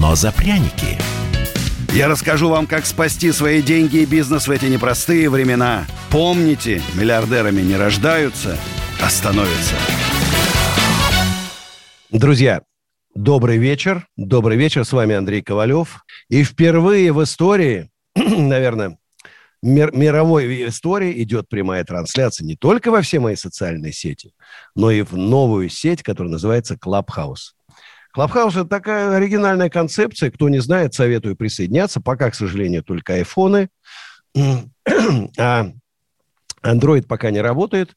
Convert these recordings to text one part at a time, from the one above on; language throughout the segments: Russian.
но за пряники. Я расскажу вам, как спасти свои деньги и бизнес в эти непростые времена. Помните, миллиардерами не рождаются, а становятся. Друзья, добрый вечер. Добрый вечер. С вами Андрей Ковалев. И впервые в истории, наверное, мир, мировой истории идет прямая трансляция не только во все мои социальные сети, но и в новую сеть, которая называется Clubhouse. Клабхаус – это такая оригинальная концепция. Кто не знает, советую присоединяться. Пока, к сожалению, только айфоны. А Android пока не работает.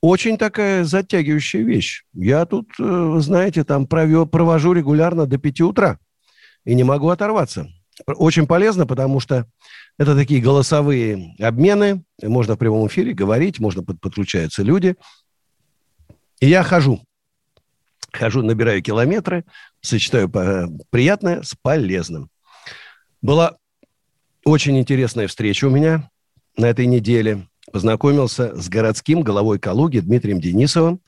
Очень такая затягивающая вещь. Я тут, э, знаете, там провел, провожу регулярно до 5 утра. И не могу оторваться. Очень полезно, потому что это такие голосовые обмены. Можно в прямом эфире говорить, можно под, подключаются люди. И я хожу хожу, набираю километры, сочетаю приятное с полезным. Была очень интересная встреча у меня на этой неделе. Познакомился с городским головой Калуги Дмитрием Денисовым.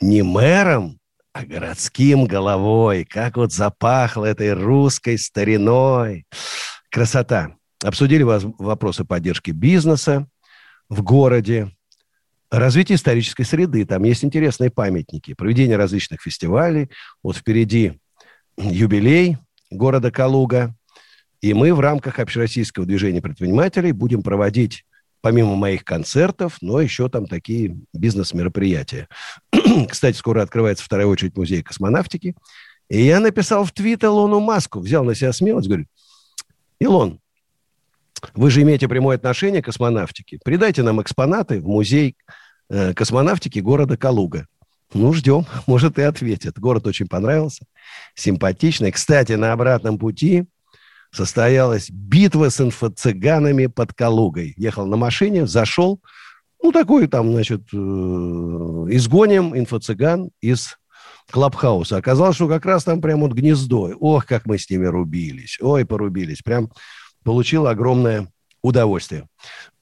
Не мэром, а городским головой. Как вот запахло этой русской стариной. Красота. Обсудили вопросы поддержки бизнеса в городе, развитие исторической среды. Там есть интересные памятники, проведение различных фестивалей. Вот впереди юбилей города Калуга. И мы в рамках общероссийского движения предпринимателей будем проводить помимо моих концертов, но еще там такие бизнес-мероприятия. Кстати, скоро открывается вторая очередь музея космонавтики. И я написал в твит Илону Маску, взял на себя смелость, говорю, Илон, вы же имеете прямое отношение к космонавтике. Придайте нам экспонаты в музей э, космонавтики города Калуга. Ну, ждем. Может, и ответит. Город очень понравился. Симпатичный. Кстати, на обратном пути состоялась битва с инфо-цыганами под Калугой. Ехал на машине, зашел. Ну, такой там, значит, э, изгоним инфо-цыган из Клабхауса. Оказалось, что как раз там прям вот гнездо. Ох, как мы с ними рубились. Ой, порубились. Прям получил огромное удовольствие.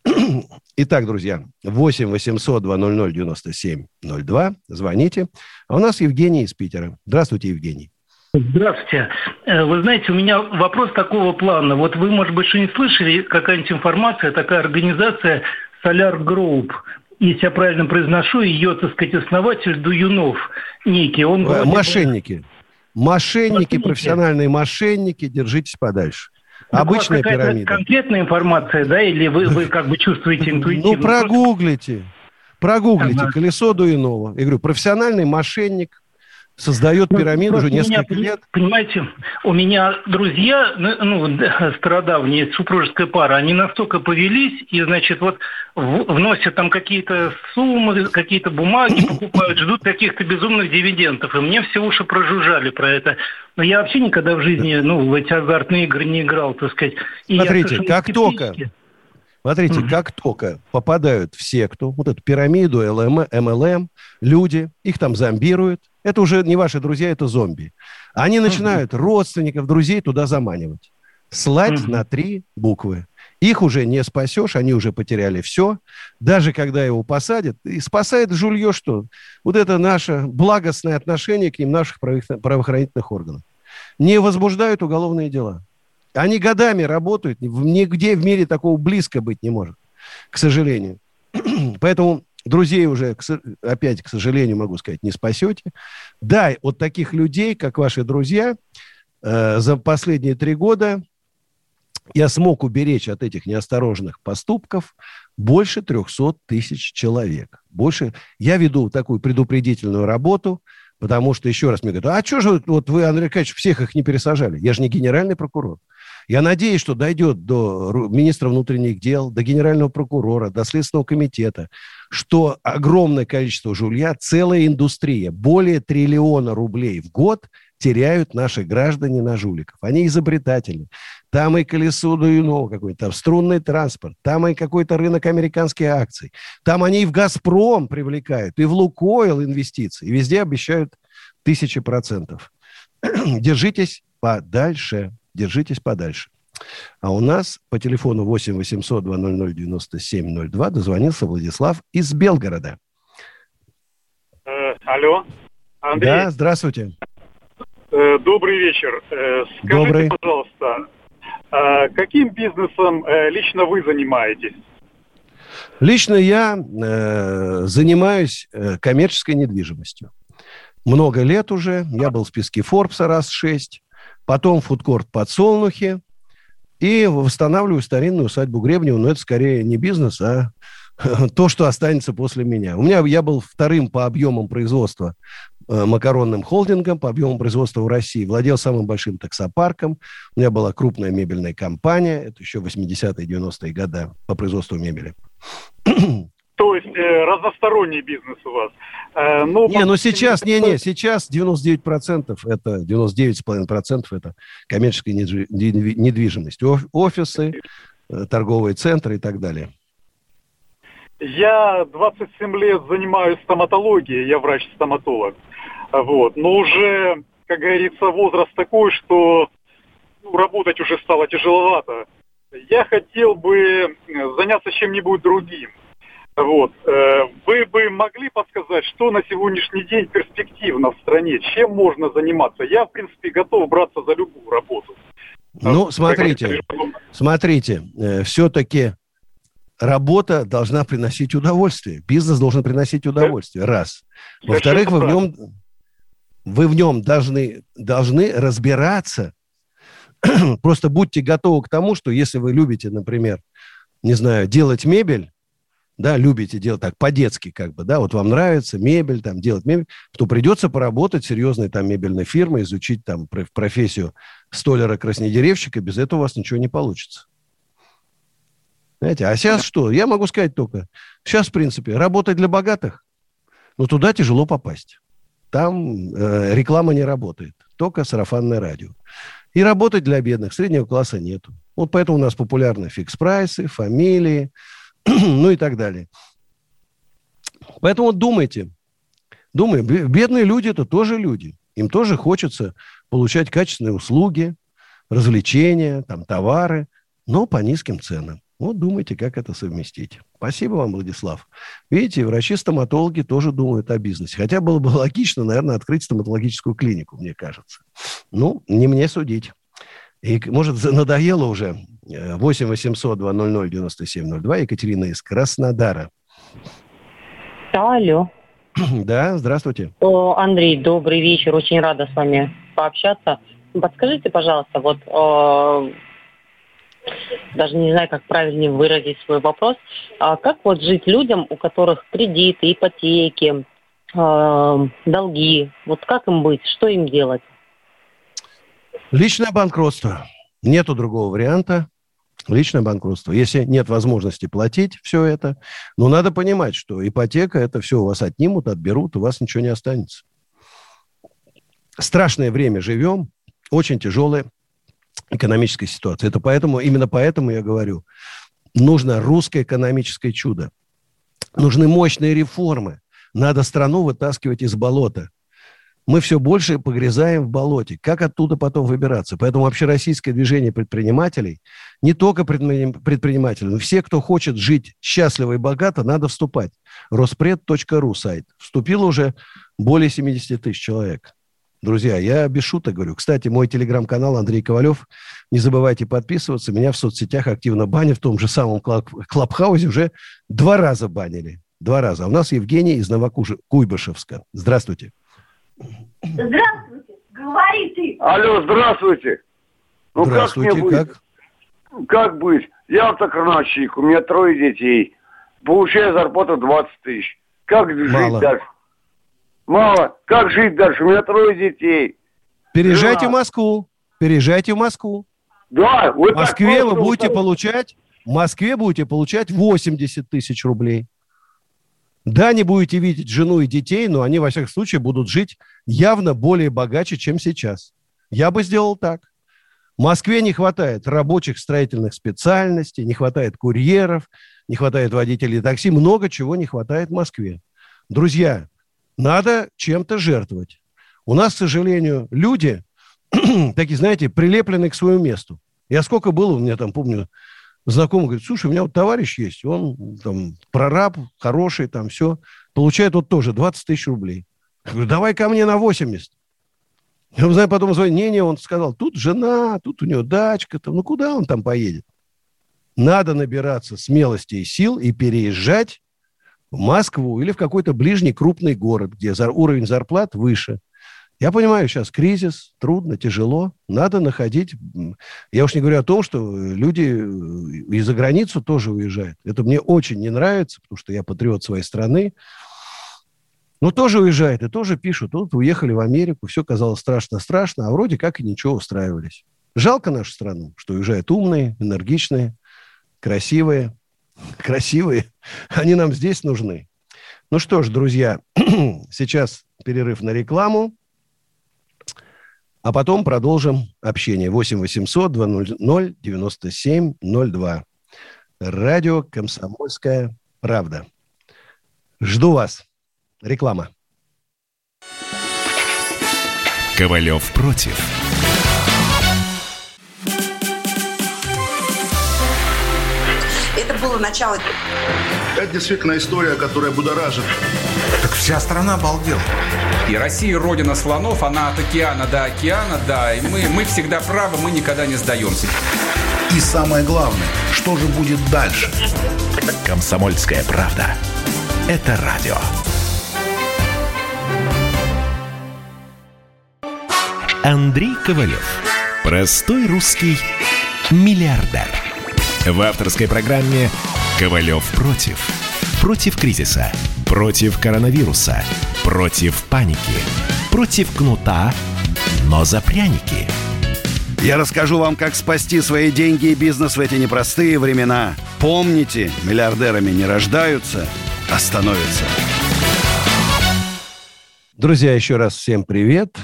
Итак, друзья, 8 800 200 97 02. Звоните. А у нас Евгений из Питера. Здравствуйте, Евгений. Здравствуйте. Э, вы знаете, у меня вопрос такого плана. Вот вы, может быть, что не слышали, какая-нибудь информация, такая организация Solar Group, если я правильно произношу, ее, так сказать, основатель Дуюнов некий. Он э, мошенники. Мошенники, мошенники, профессиональные мошенники, держитесь подальше. Так Обычная пирамида. Конкретная информация, да, или вы, вы как бы чувствуете ну, интуитивно? Ну, прогуглите. Прогуглите ага. колесо Дуинова. Я говорю, профессиональный мошенник, создает ну, пирамиду ну, уже несколько меня, лет. Понимаете, у меня друзья, ну, ну стародавние, супружеская пара, они настолько повелись, и, значит, вот вносят там какие-то суммы, какие-то бумаги, покупают, ждут каких-то безумных дивидендов. И мне все уши прожужжали про это. Но я вообще никогда в жизни, ну, в эти азартные игры не играл, так сказать. И Смотрите, как только... Смотрите, mm-hmm. как только попадают в секту, вот эту пирамиду, ЛМ, МЛМ, люди, их там зомбируют, это уже не ваши друзья, это зомби. Они начинают mm-hmm. родственников, друзей туда заманивать. Слать mm-hmm. на три буквы. Их уже не спасешь, они уже потеряли все. Даже когда его посадят, и спасает жулье что? Вот это наше благостное отношение к ним наших правоохранительных органов. Не возбуждают уголовные дела. Они годами работают, нигде в мире такого близко быть не может, к сожалению. Поэтому друзей уже, опять, к сожалению, могу сказать, не спасете. Да, вот таких людей, как ваши друзья, э, за последние три года я смог уберечь от этих неосторожных поступков больше 300 тысяч человек. Больше я веду такую предупредительную работу, потому что, еще раз мне говорят, а что же вот вы, Андрей Аркадьевич, всех их не пересажали? Я же не генеральный прокурор. Я надеюсь, что дойдет до министра внутренних дел, до генерального прокурора, до Следственного комитета, что огромное количество жулья, целая индустрия, более триллиона рублей в год теряют наши граждане на жуликов. Они изобретатели. Там и колесо Дуюнова какой-то, там струнный транспорт, там и какой-то рынок американских акций. Там они и в «Газпром» привлекают, и в «Лукойл» инвестиции. И везде обещают тысячи процентов. Держитесь подальше. Держитесь подальше. А у нас по телефону 8 800 200 9702 дозвонился Владислав из Белгорода. Э, алло. Андрей. Да, здравствуйте. Э, добрый вечер. Э, скажите, Добрый. пожалуйста, э, каким бизнесом э, лично вы занимаетесь? Лично я э, занимаюсь э, коммерческой недвижимостью. Много лет уже. Я был в списке Форбса раз шесть. Потом фудкорт подсолнухи. И восстанавливаю старинную усадьбу Гребнева. Но это скорее не бизнес, а то, что останется после меня. У меня я был вторым по объемам производства э, макаронным холдингом по объему производства в России, владел самым большим таксопарком. У меня была крупная мебельная компания, это еще 80-е, 90-е годы по производству мебели. То есть э, разносторонний бизнес у вас. Э, но не, ну сейчас, не, не, сейчас 99% это, 99,5% это коммерческая недвижимость. Офисы, э, торговые центры и так далее. Я 27 лет занимаюсь стоматологией, я врач-стоматолог. Вот. Но уже, как говорится, возраст такой, что ну, работать уже стало тяжеловато. Я хотел бы заняться чем-нибудь другим. Вот. Э, вы бы могли подсказать, что на сегодняшний день перспективно в стране? Чем можно заниматься? Я, в принципе, готов браться за любую работу. Ну, смотрите, смотрите, э, все-таки работа должна приносить удовольствие. Бизнес должен приносить удовольствие. Раз. Во-вторых, вы в нем, вы в нем должны, должны разбираться. Просто будьте готовы к тому, что если вы любите, например, не знаю, делать мебель, да, любите делать так по-детски, как бы, да, вот вам нравится мебель, там, делать мебель, то придется поработать серьезной там мебельной фирмой, изучить там профессию столяра-краснодеревщика, без этого у вас ничего не получится. Знаете, а сейчас что? Я могу сказать только, сейчас, в принципе, работать для богатых, но туда тяжело попасть. Там э, реклама не работает, только сарафанное радио. И работать для бедных среднего класса нету. Вот поэтому у нас популярны фикс-прайсы, фамилии, ну и так далее. Поэтому думайте. Думаем, бедные люди – это тоже люди. Им тоже хочется получать качественные услуги, развлечения, там, товары, но по низким ценам. Вот думайте, как это совместить. Спасибо вам, Владислав. Видите, врачи-стоматологи тоже думают о бизнесе. Хотя было бы логично, наверное, открыть стоматологическую клинику, мне кажется. Ну, не мне судить. И, может, надоело уже 8 800 200 9702. Екатерина из Краснодара. Алло. Да, здравствуйте. О, Андрей, добрый вечер. Очень рада с вами пообщаться. Подскажите, пожалуйста, вот э, даже не знаю, как правильнее выразить свой вопрос. А как вот жить людям, у которых кредиты, ипотеки, э, долги? Вот как им быть? Что им делать? Личное банкротство. Нету другого варианта. Личное банкротство. Если нет возможности платить все это, но надо понимать, что ипотека это все у вас отнимут, отберут, у вас ничего не останется. Страшное время живем, очень тяжелая экономическая ситуация. Это поэтому, именно поэтому я говорю, нужно русское экономическое чудо. Нужны мощные реформы. Надо страну вытаскивать из болота мы все больше погрязаем в болоте. Как оттуда потом выбираться? Поэтому вообще российское движение предпринимателей, не только предприниматели, но все, кто хочет жить счастливо и богато, надо вступать. Роспред.ру сайт. Вступило уже более 70 тысяч человек. Друзья, я без шуток говорю. Кстати, мой телеграм-канал Андрей Ковалев. Не забывайте подписываться. Меня в соцсетях активно банят. В том же самом Клабхаузе уже два раза банили. Два раза. А у нас Евгений из Новокуйбышевска. Здравствуйте. Здравствуйте, говори ты. Алло, здравствуйте. Ну здравствуйте, как? Мне быть? как? Как быть? Я автокрановщик, у меня трое детей. Получаю зарплату 20 тысяч. Как Мало. жить дальше? Мало. Как жить дальше? У меня трое детей. Переезжайте Жена. в Москву. Переезжайте в Москву. Да. В Москве вы будете получать, в Москве будете получать 80 тысяч рублей. Да, не будете видеть жену и детей, но они, во всяком случае, будут жить явно более богаче, чем сейчас. Я бы сделал так. Москве не хватает рабочих строительных специальностей, не хватает курьеров, не хватает водителей такси, много чего не хватает Москве. Друзья, надо чем-то жертвовать. У нас, к сожалению, люди такие, знаете, прилеплены к своему месту. Я сколько было, у меня там, помню, знакомый говорит, слушай, у меня вот товарищ есть, он там прораб, хороший, там все, получает вот тоже 20 тысяч рублей. Я говорю, давай ко мне на 80. Я знаю, потом звоню, не-не, он сказал, тут жена, тут у него дачка, там, ну куда он там поедет? Надо набираться смелости и сил и переезжать в Москву или в какой-то ближний крупный город, где уровень зарплат выше. Я понимаю, сейчас кризис, трудно, тяжело, надо находить... Я уж не говорю о том, что люди э, и за границу тоже уезжают. Это мне очень не нравится, потому что я патриот своей страны. Но тоже уезжают и тоже пишут. Вот уехали в Америку, все казалось страшно-страшно, а вроде как и ничего устраивались. Жалко нашу страну, что уезжают умные, энергичные, красивые. Красивые. Они нам здесь нужны. Ну что ж, друзья, сейчас перерыв на рекламу. А потом продолжим общение. 8 800 200 9702. Радио «Комсомольская правда». Жду вас. Реклама. Ковалев против. Это было начало. Это действительно история, которая будоражит. Так вся страна обалдела. И Россия родина слонов, она от океана до океана, да. И мы, мы всегда правы, мы никогда не сдаемся. И самое главное, что же будет дальше? Комсомольская правда. Это радио. Андрей Ковалев. Простой русский миллиардер. В авторской программе «Ковалев против». Против кризиса. Против коронавируса. Против паники. Против кнута, но за пряники. Я расскажу вам, как спасти свои деньги и бизнес в эти непростые времена. Помните, миллиардерами не рождаются, а становятся. Друзья, еще раз всем привет.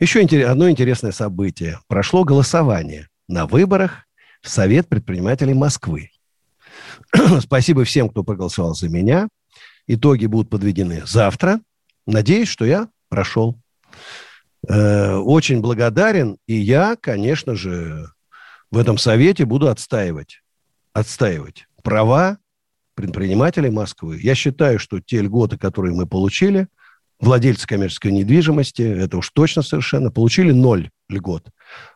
Еще одно интересное событие. Прошло голосование на выборах в Совет предпринимателей Москвы. Спасибо всем, кто проголосовал за меня. Итоги будут подведены завтра. Надеюсь, что я прошел. Э, очень благодарен. И я, конечно же, в этом совете буду отстаивать, отстаивать права предпринимателей Москвы. Я считаю, что те льготы, которые мы получили, владельцы коммерческой недвижимости, это уж точно совершенно, получили ноль льгот.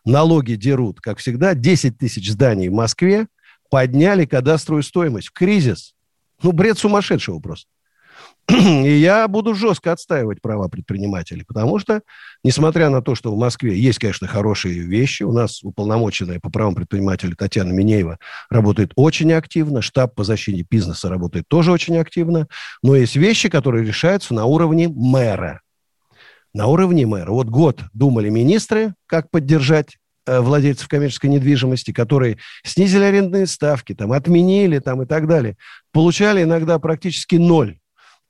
Налоги дерут, как всегда, 10 тысяч зданий в Москве подняли кадастровую стоимость в кризис. Ну, бред сумасшедшего просто. И я буду жестко отстаивать права предпринимателей, потому что, несмотря на то, что в Москве есть, конечно, хорошие вещи, у нас уполномоченная по правам предпринимателей Татьяна Минеева работает очень активно, штаб по защите бизнеса работает тоже очень активно, но есть вещи, которые решаются на уровне мэра. На уровне мэра. Вот год думали министры, как поддержать э, владельцев коммерческой недвижимости, которые снизили арендные ставки, там, отменили там, и так далее, получали иногда практически ноль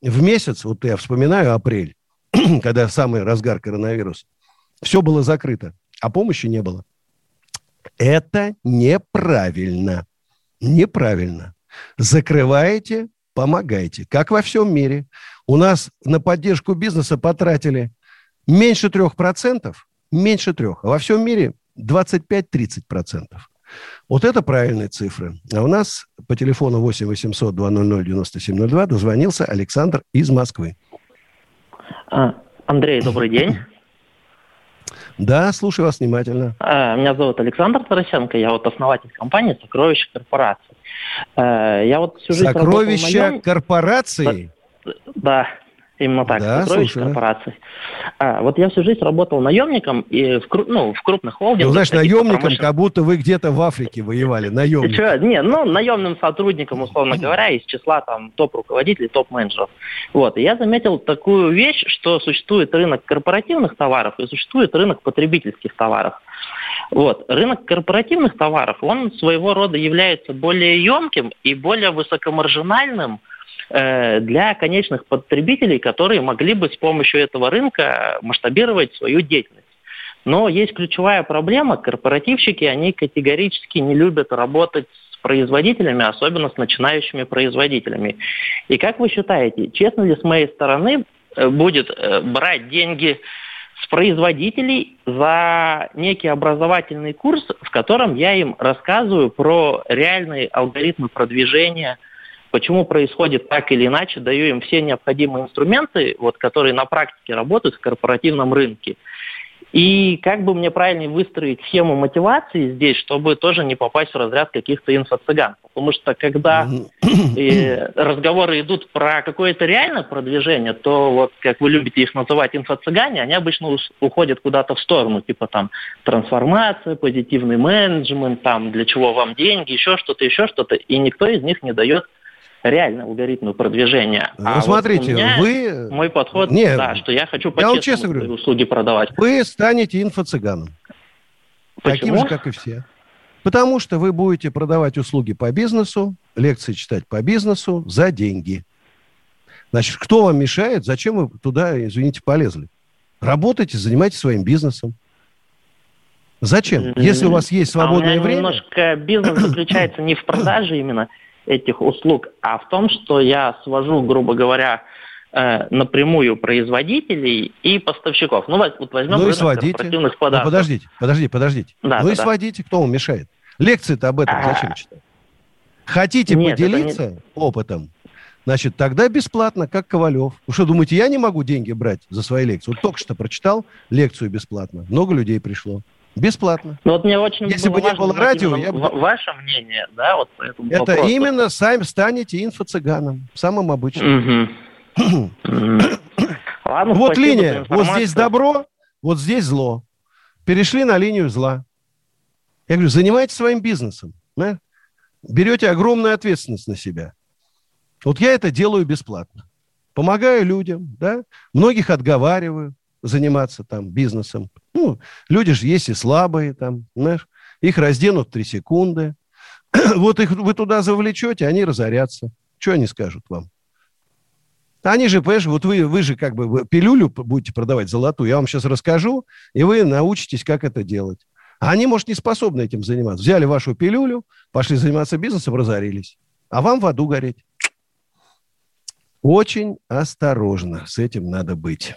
в месяц, вот я вспоминаю апрель, когда самый разгар коронавируса, все было закрыто, а помощи не было. Это неправильно. Неправильно. Закрываете, помогайте. Как во всем мире. У нас на поддержку бизнеса потратили меньше 3%, меньше трех. А во всем мире 25-30%. Вот это правильные цифры. А у нас по телефону 8 800 200 9702 дозвонился Александр из Москвы. А, Андрей, добрый день. Да, слушаю вас внимательно. А, меня зовут Александр Тарасенко, я вот основатель компании «Сокровища корпорации». А, я вот всю жизнь Сокровища корпорации? Да, Именно так, да, сокровищ корпораций. А, вот я всю жизнь работал наемником и в, ну, в крупных холдингах. Ну, знаешь, наемником, как будто вы где-то в Африке воевали, наемником. Не, ну, наемным сотрудником, условно говоря, из числа там топ-руководителей, топ-менеджеров. Вот, и я заметил такую вещь, что существует рынок корпоративных товаров и существует рынок потребительских товаров. Вот. Рынок корпоративных товаров, он своего рода является более емким и более высокомаржинальным для конечных потребителей, которые могли бы с помощью этого рынка масштабировать свою деятельность. Но есть ключевая проблема. Корпоративщики, они категорически не любят работать с производителями, особенно с начинающими производителями. И как вы считаете, честно ли с моей стороны э, будет э, брать деньги с производителей за некий образовательный курс, в котором я им рассказываю про реальные алгоритмы продвижения, почему происходит так или иначе, даю им все необходимые инструменты, вот, которые на практике работают в корпоративном рынке. И как бы мне правильнее выстроить схему мотивации здесь, чтобы тоже не попасть в разряд каких-то инфо-цыган. Потому что когда э, разговоры идут про какое-то реальное продвижение, то вот как вы любите их называть инфо-цыгане, они обычно уходят куда-то в сторону, типа там трансформация, позитивный менеджмент, там для чего вам деньги, еще что-то, еще что-то. И никто из них не дает реально алгоритмы продвижения. Ну, а смотрите, вот вы... Мой подход, Нет, да, что я хочу по я честно говорю, услуги продавать. Вы станете инфо-цыганом. Таким же, как и все. Потому что вы будете продавать услуги по бизнесу, лекции читать по бизнесу за деньги. Значит, кто вам мешает? Зачем вы туда, извините, полезли? Работайте, занимайтесь своим бизнесом. Зачем? Если у вас есть свободное а у меня время... немножко бизнес заключается не в продаже именно, этих услуг, а в том, что я свожу, грубо говоря, э, напрямую производителей и поставщиков. Ну, вот возьмем ну, и сводите. корпоративных подарков. Ну, подождите, подождите, подождите. Да, ну да, и да. сводите, кто вам мешает? Лекции-то об этом а... зачем читать? Хотите Нет, поделиться не... опытом? Значит, тогда бесплатно, как Ковалев. Вы что, думаете, я не могу деньги брать за свои лекции? Вот только что прочитал лекцию бесплатно. Много людей пришло. Бесплатно. Ну вот мне очень Если бы не было радио, я бы... Ваше мнение, да, вот по этому Это вопросу. именно сами станете инфо-цыганом, самым обычным. Ладно, вот линия, вот здесь добро, вот здесь зло. Перешли на линию зла. Я говорю, занимайтесь своим бизнесом. Да? Берете огромную ответственность на себя. Вот я это делаю бесплатно. Помогаю людям, да? Многих отговариваю заниматься там бизнесом. Ну, люди же есть и слабые там, знаешь, их разденут три секунды. вот их вы туда завлечете, они разорятся. Что они скажут вам? Они же, понимаешь, вот вы, вы же как бы пилюлю будете продавать золотую, я вам сейчас расскажу, и вы научитесь, как это делать. А они, может, не способны этим заниматься. Взяли вашу пилюлю, пошли заниматься бизнесом, разорились. А вам в аду гореть. Очень осторожно с этим надо быть.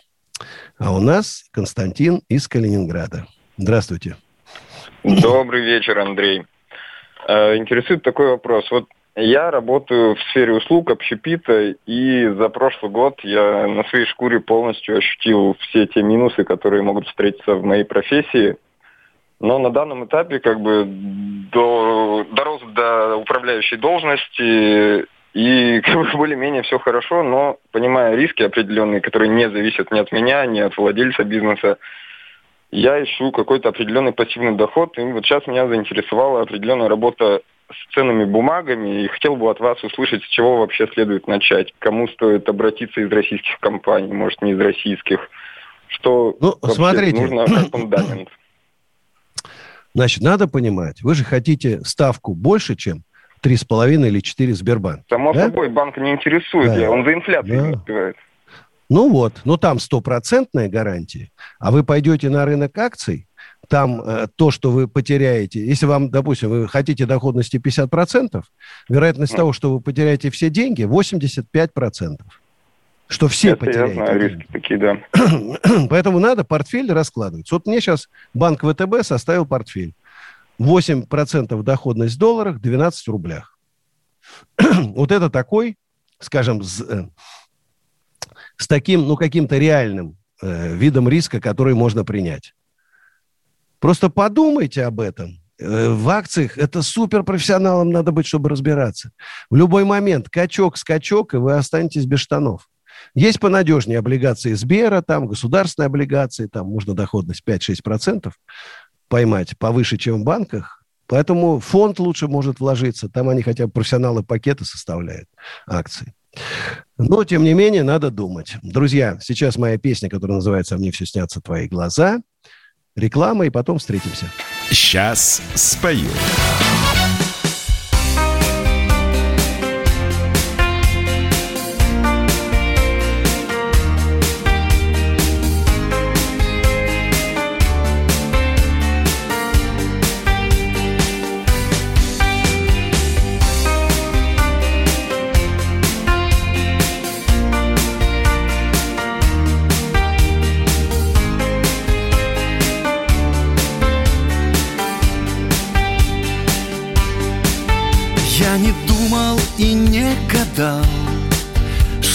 А у нас Константин из Калининграда. Здравствуйте. Добрый вечер, Андрей. Э, интересует такой вопрос. Вот я работаю в сфере услуг общепита, и за прошлый год я на своей шкуре полностью ощутил все те минусы, которые могут встретиться в моей профессии. Но на данном этапе как бы до, дорос до управляющей должности и более-менее все хорошо, но понимая риски определенные, которые не зависят ни от меня, ни от владельца бизнеса, я ищу какой-то определенный пассивный доход. И вот сейчас меня заинтересовала определенная работа с ценными бумагами, и хотел бы от вас услышать, с чего вообще следует начать. Кому стоит обратиться из российских компаний, может, не из российских. Что ну, смотрите. нужно как фундамент? Значит, надо понимать, вы же хотите ставку больше, чем три с половиной или четыре Сбербанк. Само да? собой, банк не интересует, да. он за инфляцией да. успевает. Ну вот, ну там стопроцентная гарантия, а вы пойдете на рынок акций, там э, то, что вы потеряете, если вам, допустим, вы хотите доходности 50%, вероятность mm. того, что вы потеряете все деньги, 85%. Что все Это потеряете. Я знаю, риски такие, да. Поэтому надо портфель раскладывать. Вот мне сейчас банк ВТБ составил портфель. 8% доходность в долларах, 12 в рублях. вот это такой, скажем, с, э, с таким, ну, каким-то реальным э, видом риска, который можно принять. Просто подумайте об этом. Э, в акциях это суперпрофессионалом надо быть, чтобы разбираться. В любой момент качок, скачок, и вы останетесь без штанов. Есть понадежнее облигации Сбера, там государственные облигации, там можно доходность 5-6% поймать повыше, чем в банках. Поэтому фонд лучше может вложиться. Там они хотя бы профессионалы пакеты составляют акции. Но, тем не менее, надо думать. Друзья, сейчас моя песня, которая называется «Мне все снятся твои глаза». реклама, и потом встретимся. Сейчас спою.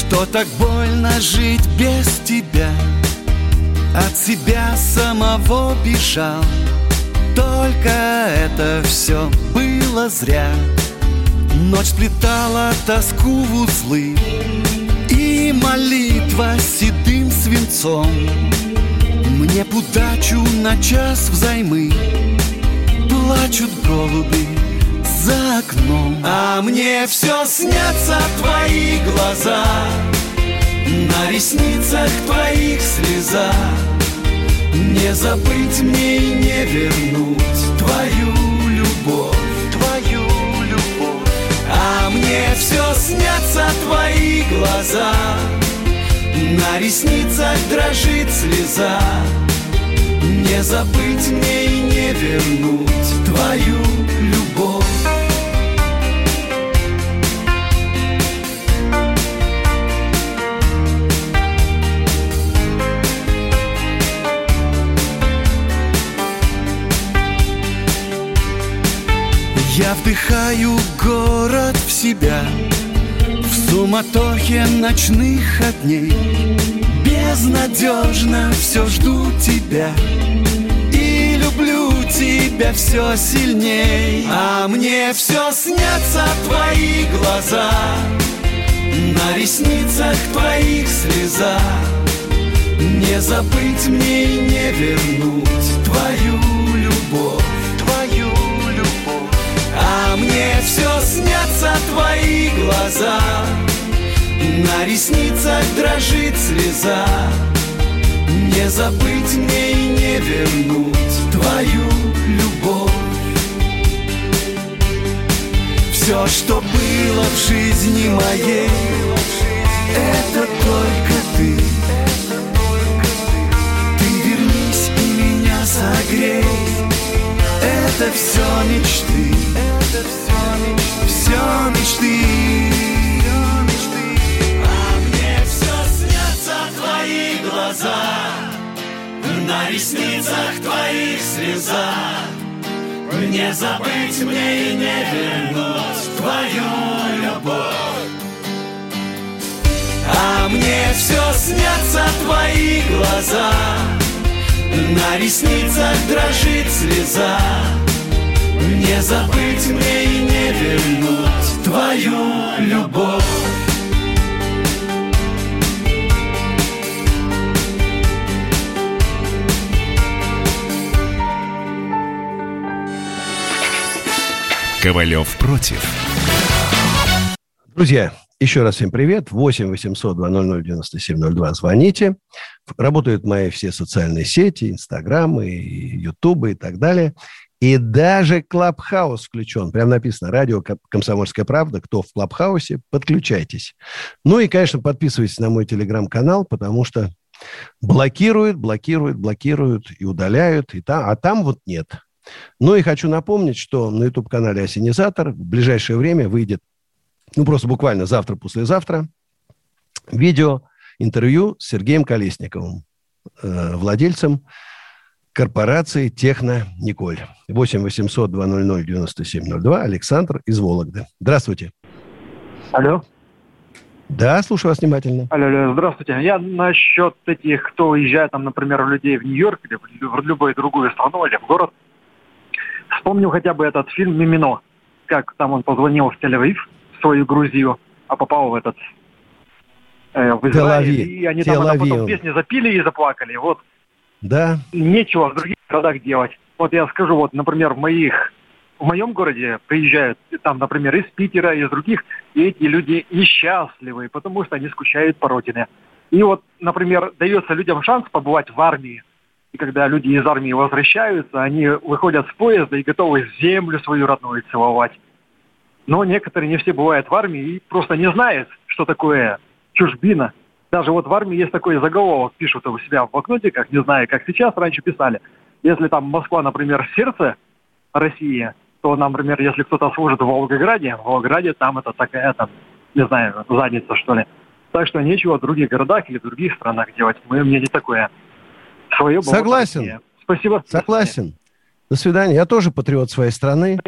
Что так больно жить без тебя? От себя самого бежал. Только это все было зря. Ночь сплетала тоску в узлы. И молитва седым свинцом. Мне б удачу на час взаймы. Плачут голуби за окном. А мне все снятся твои глаза На ресницах твоих слеза Не забыть мне и не вернуть Твою любовь, твою любовь. А мне все снятся твои глаза На ресницах дрожит слеза. Не забыть мне и не вернуть Твою любовь Я вдыхаю город в себя В суматохе ночных огней. Безнадежно все жду тебя И люблю тебя все сильней. А мне все снятся твои глаза На ресницах твоих слеза Не забыть мне и не вернуть Твою любовь, мне все снятся твои глаза. На ресницах дрожит слеза. Не забыть мне и не вернуть Твою любовь. Все, что было в жизни моей Это только ты. Ты вернись и меня согрей. Это все мечты, все мечты. А мне все снятся твои глаза, на ресницах твоих слеза. Не забыть мне и не вернуть твою любовь. А мне все снятся твои глаза, на ресницах дрожит слеза Не забыть мне и не вернуть твою любовь Ковалев против. Друзья, еще раз всем привет. 8 800 200 9702. Звоните. Работают мои все социальные сети, Инстаграм, и Ютуб и так далее. И даже Клабхаус включен. Прям написано «Радио Комсомольская правда». Кто в Клабхаусе, подключайтесь. Ну и, конечно, подписывайтесь на мой телеграм-канал, потому что блокируют, блокируют, блокируют и удаляют. И там, а там вот нет. Ну и хочу напомнить, что на YouTube-канале «Осенизатор» в ближайшее время выйдет, ну просто буквально завтра-послезавтра, видео, интервью с Сергеем Колесниковым, э, владельцем корпорации «Техно Николь». 8 800 200 9702. Александр из Вологды. Здравствуйте. Алло. Да, слушаю вас внимательно. Алло, алло, здравствуйте. Я насчет этих, кто уезжает, там, например, людей в Нью-Йорк или в любую другую страну или в город. Вспомнил хотя бы этот фильм «Мимино». Как там он позвонил в Тель-Авив, в свою Грузию, а попал в этот э, в Израиль. И они там потом песни запили и заплакали. Вот. Да. Нечего в других городах делать. Вот я скажу, вот, например, в моих в моем городе приезжают, там, например, из Питера, из других, и эти люди несчастливые, потому что они скучают по родине. И вот, например, дается людям шанс побывать в армии, И когда люди из армии возвращаются, они выходят с поезда и готовы землю свою родную целовать. Но некоторые, не все бывают в армии и просто не знают, что такое чужбина. Даже вот в армии есть такой заголовок, пишут у себя в блокнотиках, не знаю, как сейчас, раньше писали. Если там Москва, например, сердце России, то, например, если кто-то служит в Волгограде, в Волгограде там это такая, там, не знаю, задница, что ли. Так что нечего в других городах или в других странах делать. Мое мнение такое. Свое Согласен. Спасибо. Согласен. До свидания. Я тоже патриот своей страны.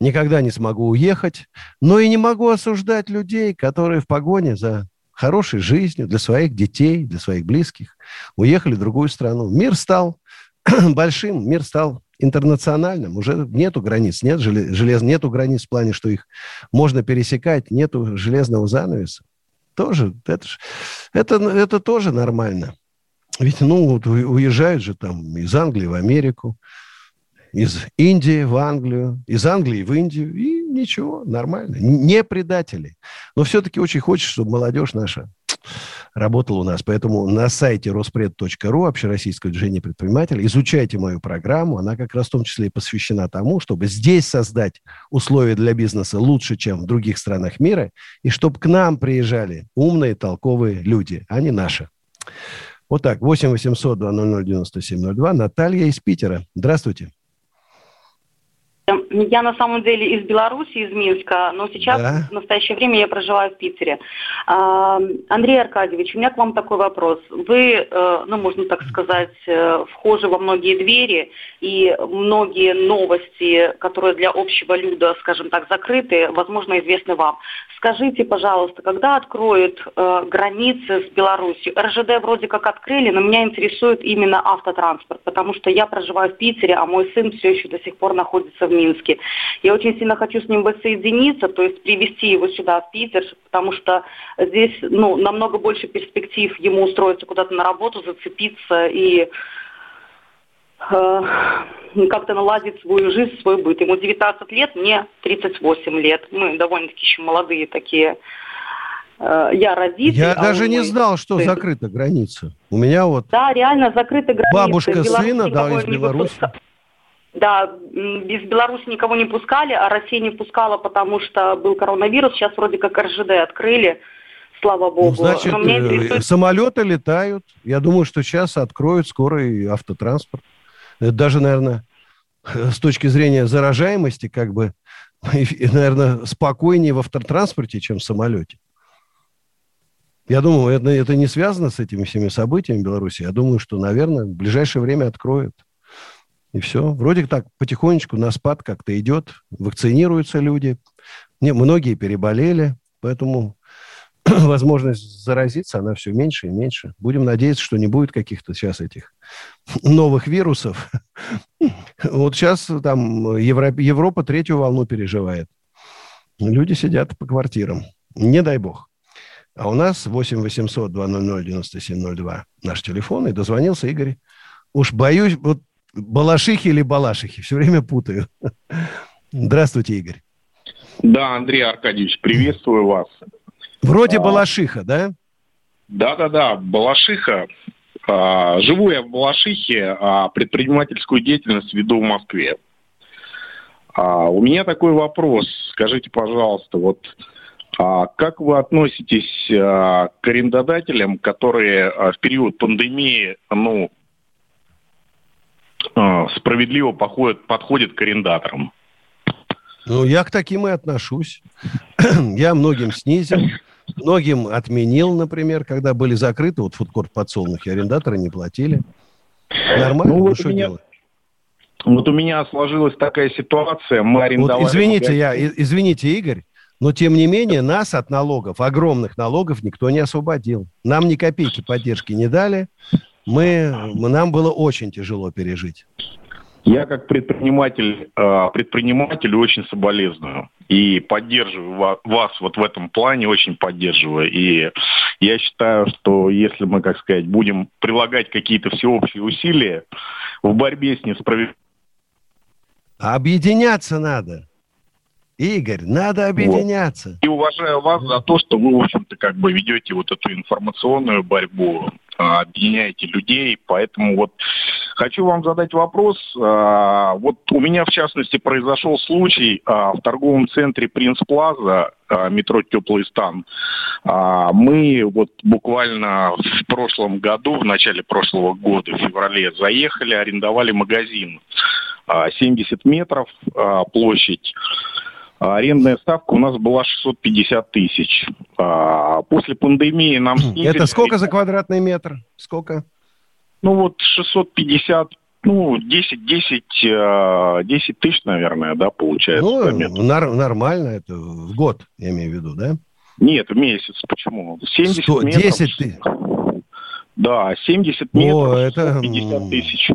Никогда не смогу уехать. Но и не могу осуждать людей, которые в погоне за хорошей жизнью для своих детей, для своих близких уехали в другую страну. Мир стал большим, мир стал интернациональным. Уже нету границ, нет желез, нету границ в плане, что их можно пересекать, нету железного занавеса. Тоже, это, ж, это, это тоже нормально. Ведь, ну, вот уезжают же там из Англии в Америку, из Индии в Англию, из Англии в Индию, и ничего, нормально. Не предатели. Но все-таки очень хочется, чтобы молодежь наша работала у нас. Поэтому на сайте роспред.ру, общероссийское движение предпринимателей, изучайте мою программу. Она как раз в том числе и посвящена тому, чтобы здесь создать условия для бизнеса лучше, чем в других странах мира, и чтобы к нам приезжали умные, толковые люди, а не наши. Вот так, 8 800 200 9702. Наталья из Питера. Здравствуйте. Я на самом деле из Беларуси, из Минска, но сейчас да. в настоящее время я проживаю в Питере. А, Андрей Аркадьевич, у меня к вам такой вопрос. Вы, э, ну можно так сказать, э, вхожи во многие двери, и многие новости, которые для общего люда, скажем так, закрыты, возможно, известны вам. Скажите, пожалуйста, когда откроют э, границы с Беларусью? РЖД вроде как открыли, но меня интересует именно автотранспорт, потому что я проживаю в Питере, а мой сын все еще до сих пор находится в Минске. Я очень сильно хочу с ним воссоединиться, то есть привести его сюда, в Питер, потому что здесь ну, намного больше перспектив ему устроиться куда-то на работу, зацепиться и э, как-то наладить свою жизнь, свой быт. Ему 19 лет, мне 38 лет. Мы довольно-таки еще молодые такие. Э, я родитель. Я а даже не знал, что сын. закрыта граница. У меня вот... Да, реально закрыта граница. Бабушка сына, да, из Беларуси. Да, из Беларуси никого не пускали, а Россия не пускала, потому что был коронавирус. Сейчас вроде как РЖД открыли, слава богу. Ну, значит, Но меня интересует... самолеты летают. Я думаю, что сейчас откроют скоро и автотранспорт. Это даже, наверное, с точки зрения заражаемости, как бы, наверное, спокойнее в автотранспорте, чем в самолете. Я думаю, это, это не связано с этими всеми событиями в Беларуси. Я думаю, что, наверное, в ближайшее время откроют. И все. Вроде так потихонечку на спад как-то идет. Вакцинируются люди. Не, многие переболели. Поэтому возможность заразиться, она все меньше и меньше. Будем надеяться, что не будет каких-то сейчас этих новых вирусов. Вот сейчас там Европа, Европа третью волну переживает. Люди сидят по квартирам. Не дай бог. А у нас 8 800 200 9702 наш телефон. И дозвонился Игорь. Уж боюсь, вот Балашихи или Балашихи, все время путаю. Здравствуйте, Игорь. Да, Андрей Аркадьевич, приветствую вас. Вроде а, Балашиха, да? Да-да-да, Балашиха. А, живу я в Балашихе, а предпринимательскую деятельность веду в Москве. А, у меня такой вопрос. Скажите, пожалуйста, вот а как вы относитесь а, к арендодателям, которые а, в период пандемии, ну, справедливо походят, подходят к арендаторам? Ну, я к таким и отношусь. я многим снизил. Многим отменил, например, когда были закрыты, вот фудкорт подсолнухи, арендаторы не платили. Нормально, ну, вот что меня... делать? Вот у меня сложилась такая ситуация, мы арендовали... Вот извините, я, извините, Игорь, но тем не менее нас от налогов, огромных налогов, никто не освободил. Нам ни копейки поддержки не дали. Мы, нам было очень тяжело пережить. Я как предприниматель, а, предприниматель очень соболезную и поддерживаю вас вот в этом плане, очень поддерживаю. И я считаю, что если мы, как сказать, будем прилагать какие-то всеобщие усилия в борьбе с несправедливостью... Объединяться надо. Игорь, надо объединяться. Вот. И уважаю вас за то, что вы, в общем-то, как бы ведете вот эту информационную борьбу объединяете людей. Поэтому вот хочу вам задать вопрос. А, вот у меня, в частности, произошел случай а, в торговом центре «Принц Плаза», метро «Теплый стан». Мы вот буквально в прошлом году, в начале прошлого года, в феврале, заехали, арендовали магазин. 70 метров площадь. А арендная ставка у нас была 650 тысяч. А, после пандемии нам снизили... Это сколько за квадратный метр? Сколько? Ну вот 650 ну, 10, 10, 10 тысяч, наверное, да, получается. Ну, нар- нормально, это в год, я имею в виду, да? Нет, в месяц, почему? 70 100, метров. 10 тысяч? Да, 70 метров, О, это... 50 тысяч.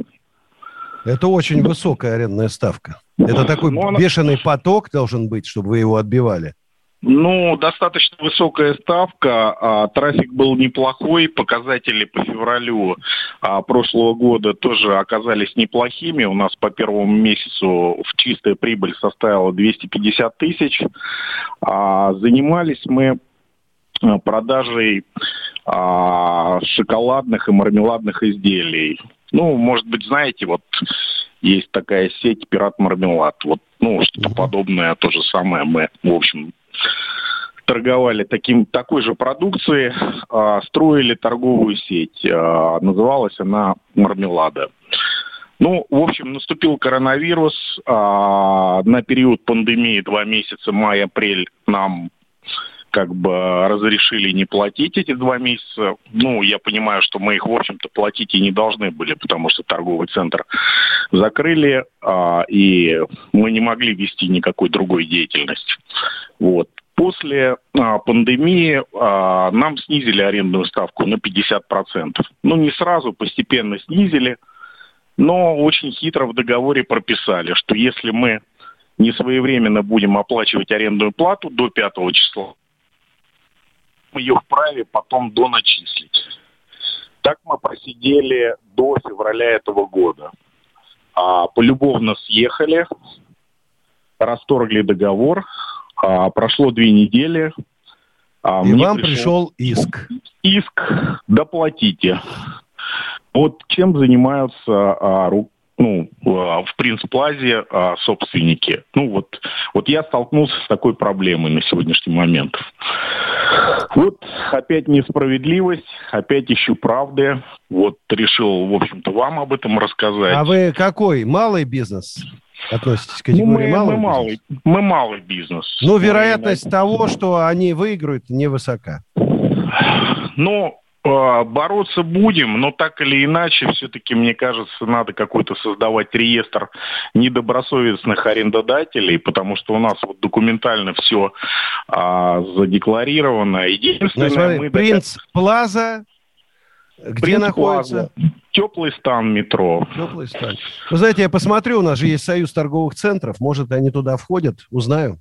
Это очень высокая арендная ставка. Это такой ну, она... бешеный поток должен быть, чтобы вы его отбивали. Ну, достаточно высокая ставка, а, трафик был неплохой, показатели по февралю а, прошлого года тоже оказались неплохими. У нас по первому месяцу в чистая прибыль составила 250 тысяч. А, занимались мы а, продажей а, шоколадных и мармеладных изделий. Ну, может быть, знаете, вот есть такая сеть «Пират Мармелад». Вот, ну, что-то mm-hmm. подобное, то же самое мы, в общем, торговали таким, такой же продукцией, а, строили торговую сеть. А, называлась она «Мармелада». Ну, в общем, наступил коронавирус. А, на период пандемии два месяца, май-апрель, нам как бы разрешили не платить эти два месяца. Ну, я понимаю, что мы их, в общем-то, платить и не должны были, потому что торговый центр закрыли, а, и мы не могли вести никакой другой деятельности. Вот. После а, пандемии а, нам снизили арендную ставку на 50%. Ну, не сразу, постепенно снизили, но очень хитро в договоре прописали, что если мы не своевременно будем оплачивать арендную плату до 5 числа, мы ее вправе потом доначислить. Так мы просидели до февраля этого года. А, полюбовно съехали, расторгли договор, а, прошло две недели. А, И вам пришел, пришел иск. Иск, доплатите. Вот чем занимаются а, ну, а, в Принц-Плазе а, собственники. Ну, вот, вот я столкнулся с такой проблемой на сегодняшний момент. Вот опять несправедливость, опять ищу правды. Вот решил, в общем-то, вам об этом рассказать. А вы какой? Малый бизнес? относитесь к категории ну, мы, малый мы малый, мы малый бизнес. Ну, вероятность мы, того, что они выиграют, невысока. Ну, бороться будем, но так или иначе, все-таки, мне кажется, надо какой-то создавать реестр недобросовестных арендодателей, потому что у нас вот документально все а, задекларировано. Единственное, ну, смотри, мы Принц. Плаза, где Принц находится? Плаза. Теплый стан метро. Теплый стан. Вы знаете, я посмотрю, у нас же есть союз торговых центров, может, они туда входят, узнаю.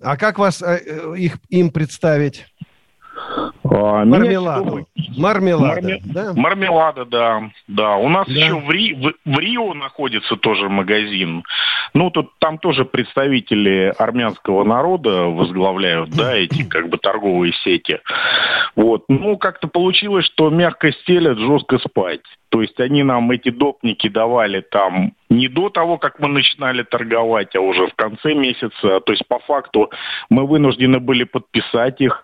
А как вас э, э их им представить? А, Мармелада. Мармелада, Марме... да? Мармелада, да. Да, у нас да. еще в, Ри... в... в Рио находится тоже магазин. Ну, тут там тоже представители армянского народа возглавляют, да, эти как бы торговые сети. Вот. Ну, как-то получилось, что мягко стелят, жестко спать. То есть они нам эти допники давали там не до того, как мы начинали торговать, а уже в конце месяца. То есть по факту мы вынуждены были подписать их.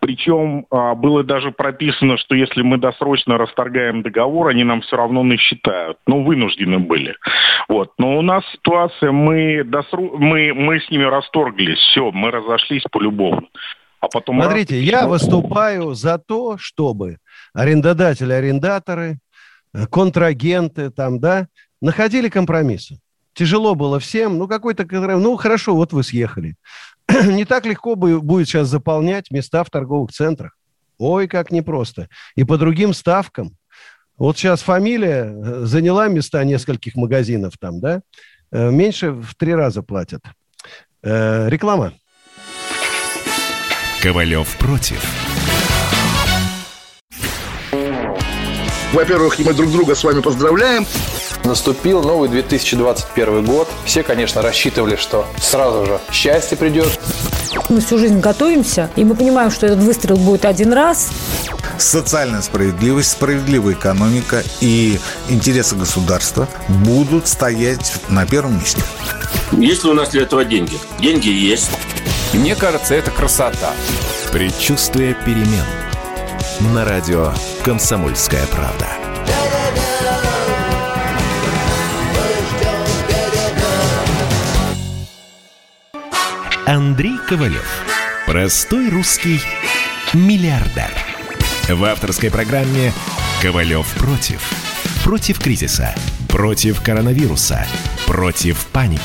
Причем а, было даже прописано, что если мы досрочно расторгаем договор, они нам все равно насчитают. Ну, вынуждены были. Вот. Но у нас ситуация, мы, досру... мы, мы с ними расторглись. Все, мы разошлись по-любому. А потом Смотрите, раз... я выступаю за то, чтобы арендодатели, арендаторы, э, контрагенты там, да, находили компромиссы. Тяжело было всем, ну какой-то, ну хорошо, вот вы съехали. Не так легко будет сейчас заполнять места в торговых центрах. Ой, как непросто. И по другим ставкам. Вот сейчас фамилия э, заняла места нескольких магазинов там, да? Э, меньше в три раза платят. Э, реклама. Ковалев против. Во-первых, мы друг друга с вами поздравляем. Наступил новый 2021 год. Все, конечно, рассчитывали, что сразу же счастье придет. Мы всю жизнь готовимся, и мы понимаем, что этот выстрел будет один раз. социальная справедливость, справедливая экономика и интересы государства будут стоять на первом месте. Есть ли у нас для этого деньги? Деньги есть. Мне кажется, это красота. Предчувствие перемен. На радио «Комсомольская правда». Андрей Ковалев. Простой русский миллиардер. В авторской программе «Ковалев против». Против кризиса. Против коронавируса. Против паники.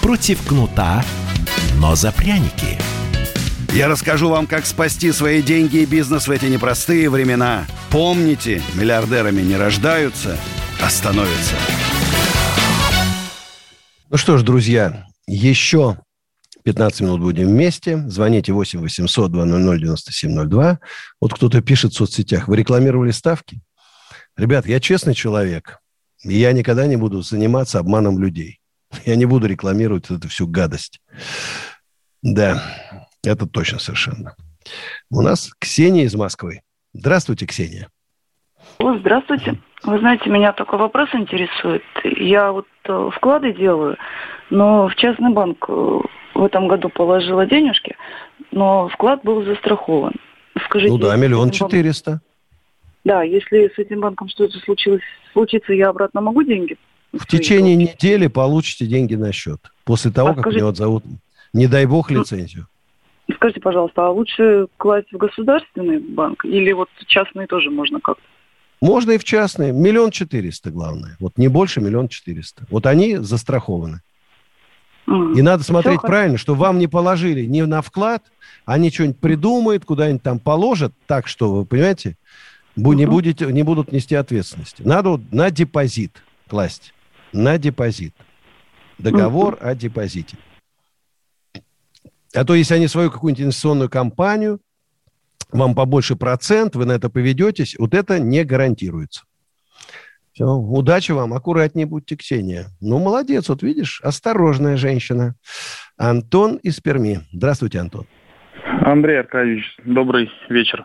Против кнута, но за пряники. Я расскажу вам, как спасти свои деньги и бизнес в эти непростые времена. Помните, миллиардерами не рождаются, а становятся. Ну что ж, друзья, еще 15 минут будем вместе. Звоните 8 800 200 9702. Вот кто-то пишет в соцсетях. Вы рекламировали ставки? Ребят, я честный человек. И я никогда не буду заниматься обманом людей. Я не буду рекламировать эту всю гадость. Да, это точно совершенно. У нас Ксения из Москвы. Здравствуйте, Ксения. О, здравствуйте. Вы знаете, меня такой вопрос интересует. Я вот э, вклады делаю, но в частный банк э, в этом году положила денежки, но вклад был застрахован. Скажите, ну да, миллион четыреста. Да, если с этим банком что-то случилось, случится, я обратно могу деньги? В течение получить? недели получите деньги на счет. После того, а как скажите, меня вот зовут, не дай бог, лицензию. Скажите, пожалуйста, а лучше класть в государственный банк или вот частный тоже можно как-то? Можно и в частные. Миллион четыреста, главное. Вот не больше миллион четыреста. Вот они застрахованы. И надо смотреть Все правильно, что вам не положили не на вклад, они что-нибудь придумают, куда-нибудь там положат, так что, вы понимаете, не, будете, не будут нести ответственности. Надо на депозит класть. На депозит. Договор о депозите. А то, если они свою какую-нибудь инвестиционную компанию, вам побольше процент, вы на это поведетесь, вот это не гарантируется. Все, удачи вам, аккуратнее будьте, Ксения. Ну, молодец, вот видишь, осторожная женщина. Антон из Перми. Здравствуйте, Антон. Андрей Аркадьевич, добрый вечер.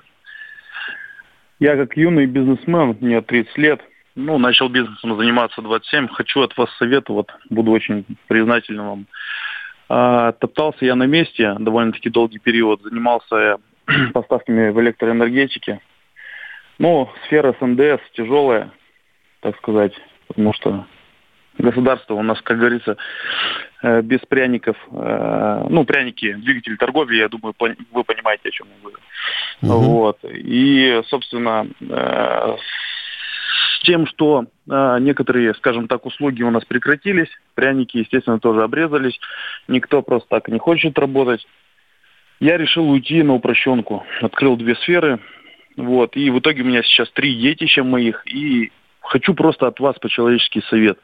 Я как юный бизнесмен, мне 30 лет, ну, начал бизнесом заниматься 27. Хочу от вас совета, вот буду очень признателен вам. А, топтался я на месте довольно-таки долгий период, занимался поставками в электроэнергетике. Ну, сфера СНДС тяжелая, так сказать, потому что государство у нас, как говорится, э, без пряников, э, ну, пряники, двигатель торговли, я думаю, вы понимаете, о чем я говорю. Угу. Вот. И, собственно, э, с тем, что некоторые, скажем так, услуги у нас прекратились, пряники, естественно, тоже обрезались, никто просто так не хочет работать. Я решил уйти на упрощенку, открыл две сферы, вот, и в итоге у меня сейчас три детища моих, и хочу просто от вас по-человечески совет.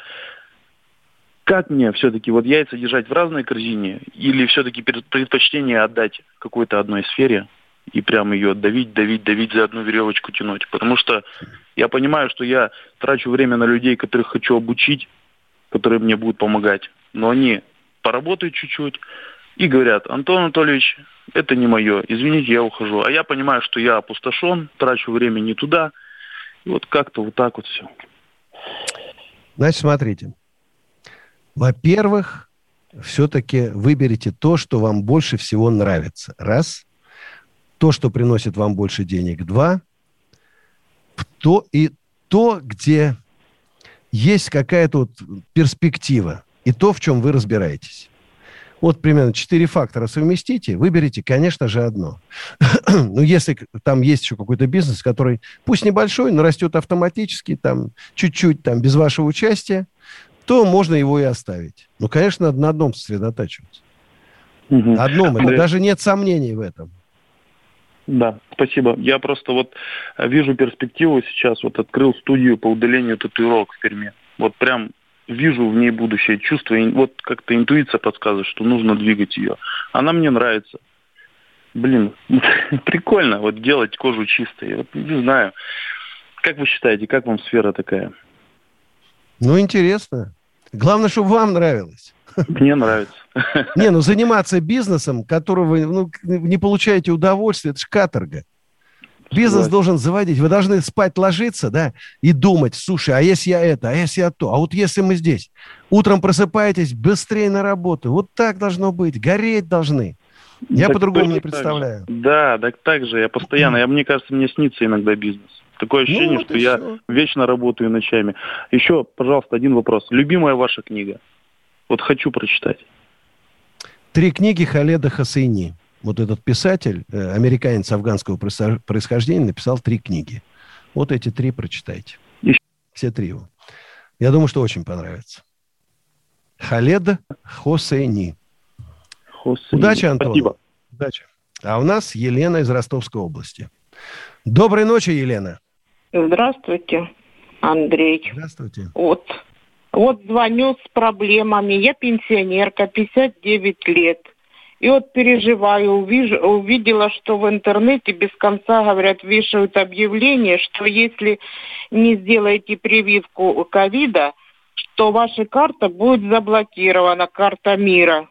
Как мне все-таки вот яйца держать в разной корзине или все-таки предпочтение отдать какой-то одной сфере и прям ее давить, давить, давить за одну веревочку тянуть? Потому что я понимаю, что я трачу время на людей, которых хочу обучить, которые мне будут помогать, но они поработают чуть-чуть и говорят, Антон Анатольевич, это не мое, извините, я ухожу. А я понимаю, что я опустошен, трачу время не туда – и вот как-то вот так вот все. Значит, смотрите. Во-первых, все-таки выберите то, что вам больше всего нравится. Раз. То, что приносит вам больше денег. Два. То, и то, где есть какая-то вот перспектива. И то, в чем вы разбираетесь. Вот примерно четыре фактора совместите, выберите, конечно же, одно. ну, если там есть еще какой-то бизнес, который, пусть небольшой, но растет автоматически, там, чуть-чуть, там, без вашего участия, то можно его и оставить. Ну, конечно, надо на одном сосредотачиваться. Угу. Одном, это даже нет сомнений в этом. Да, спасибо. Я просто вот вижу перспективу сейчас, вот открыл студию по удалению татуировок в Перми. Вот прям вижу в ней будущее, чувство, вот как-то интуиция подсказывает, что нужно двигать ее. Она мне нравится. Блин, прикольно вот делать кожу чистой. Вот не знаю. Как вы считаете, как вам сфера такая? Ну, интересно. Главное, чтобы вам нравилось. Мне нравится. Не, ну заниматься бизнесом, которого вы ну, не получаете удовольствия, это же каторга. Бизнес должен заводить. Вы должны спать ложиться, да, и думать, слушай, а если я это, а если я то, а вот если мы здесь. Утром просыпаетесь, быстрее на работу. Вот так должно быть. Гореть должны. Я по-другому не представляю. Да, так так же. Я постоянно, я, мне кажется, мне снится иногда бизнес. Такое ну ощущение, ну, что я все. вечно работаю ночами. Еще, пожалуйста, один вопрос. Любимая ваша книга? Вот хочу прочитать. Три книги Халеда Хасейни. Вот этот писатель, э, американец афганского происхождения, написал три книги. Вот эти три прочитайте. Еще. Все три его. Я думаю, что очень понравится. Халед Хосейни. Хосейни. Удачи, Антон. Спасибо. Удачи. А у нас Елена из Ростовской области. Доброй ночи, Елена. Здравствуйте, Андрей. Здравствуйте. Вот. Вот звоню с проблемами. Я пенсионерка, 59 лет. И вот переживаю, увижу, увидела, что в интернете без конца, говорят, вешают объявление, что если не сделаете прививку ковида, что ваша карта будет заблокирована, карта мира,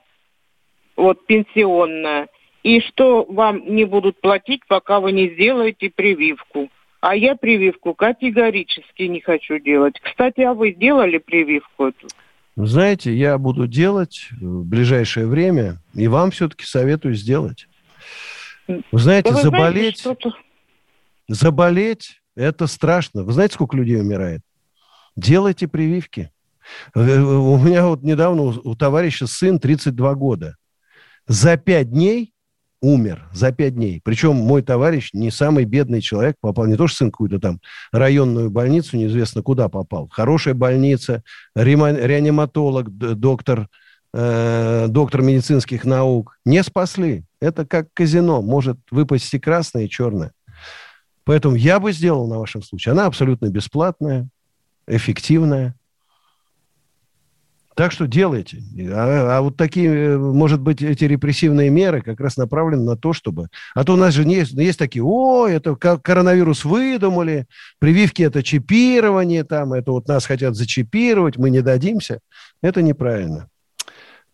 вот пенсионная, и что вам не будут платить, пока вы не сделаете прививку. А я прививку категорически не хочу делать. Кстати, а вы сделали прививку эту? Знаете, я буду делать в ближайшее время, и вам все-таки советую сделать. Вы знаете, да вы заболеть, знаете, заболеть, это страшно. Вы знаете, сколько людей умирает? Делайте прививки. Э, у меня вот недавно у товарища сын 32 года. За пять дней умер за пять дней. Причем мой товарищ не самый бедный человек, попал не то что сын какую-то там районную больницу, неизвестно куда попал. Хорошая больница, реаниматолог, доктор, э, доктор медицинских наук. Не спасли. Это как казино. Может выпасть и красное, и черное. Поэтому я бы сделал на вашем случае. Она абсолютно бесплатная, эффективная. Так что делайте. А, а вот такие, может быть, эти репрессивные меры как раз направлены на то, чтобы... А то у нас же есть, есть такие, о, это коронавирус выдумали, прививки это чипирование, там, это вот нас хотят зачипировать, мы не дадимся. Это неправильно.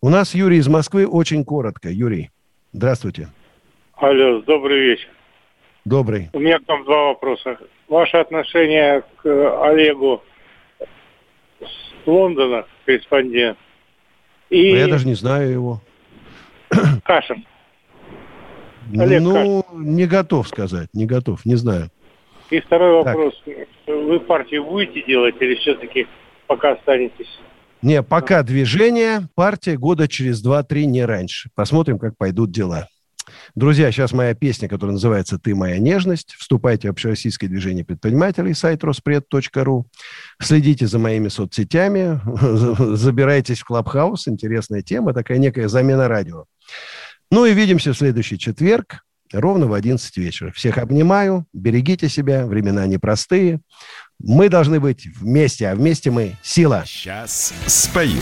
У нас Юрий из Москвы очень коротко. Юрий, здравствуйте. Алло, добрый вечер. Добрый. У меня там два вопроса. Ваше отношение к Олегу Лондона, корреспондент. И... Я даже не знаю его. Кашин. Олег ну, Кашин. не готов сказать, не готов, не знаю. И второй так. вопрос. Вы партию будете делать или все-таки пока останетесь? Не, пока движение, партия года через 2-3, не раньше. Посмотрим, как пойдут дела. Друзья, сейчас моя песня, которая называется «Ты моя нежность». Вступайте в общероссийское движение предпринимателей, сайт роспред.ру. Следите за моими соцсетями, забирайтесь в Клабхаус, интересная тема, такая некая замена радио. Ну и видимся в следующий четверг, ровно в 11 вечера. Всех обнимаю, берегите себя, времена непростые. Мы должны быть вместе, а вместе мы сила. Сейчас спою.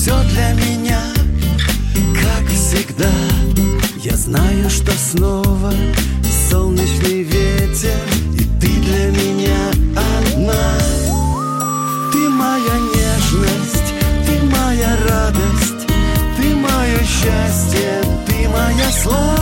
все для меня, как всегда. Я знаю, что снова солнечный ветер, и ты для меня одна. Ты моя нежность, ты моя радость, ты мое счастье, ты моя слава.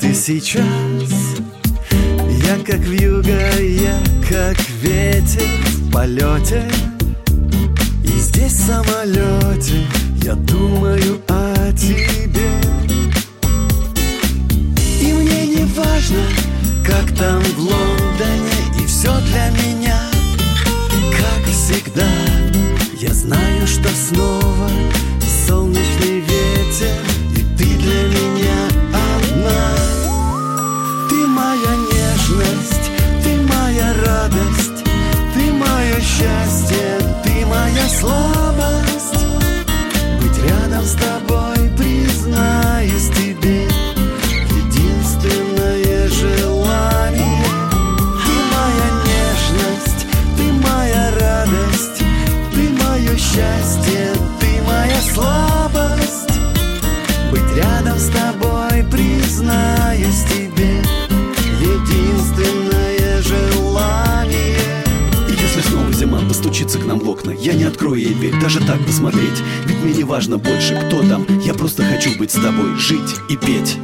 ты сейчас? Я как вьюга, я как ветер в полете. И здесь в самолете я думаю о тебе. И мне не важно, как там в Лондоне И все для меня, как всегда Я знаю, что снова с тобой жить и петь.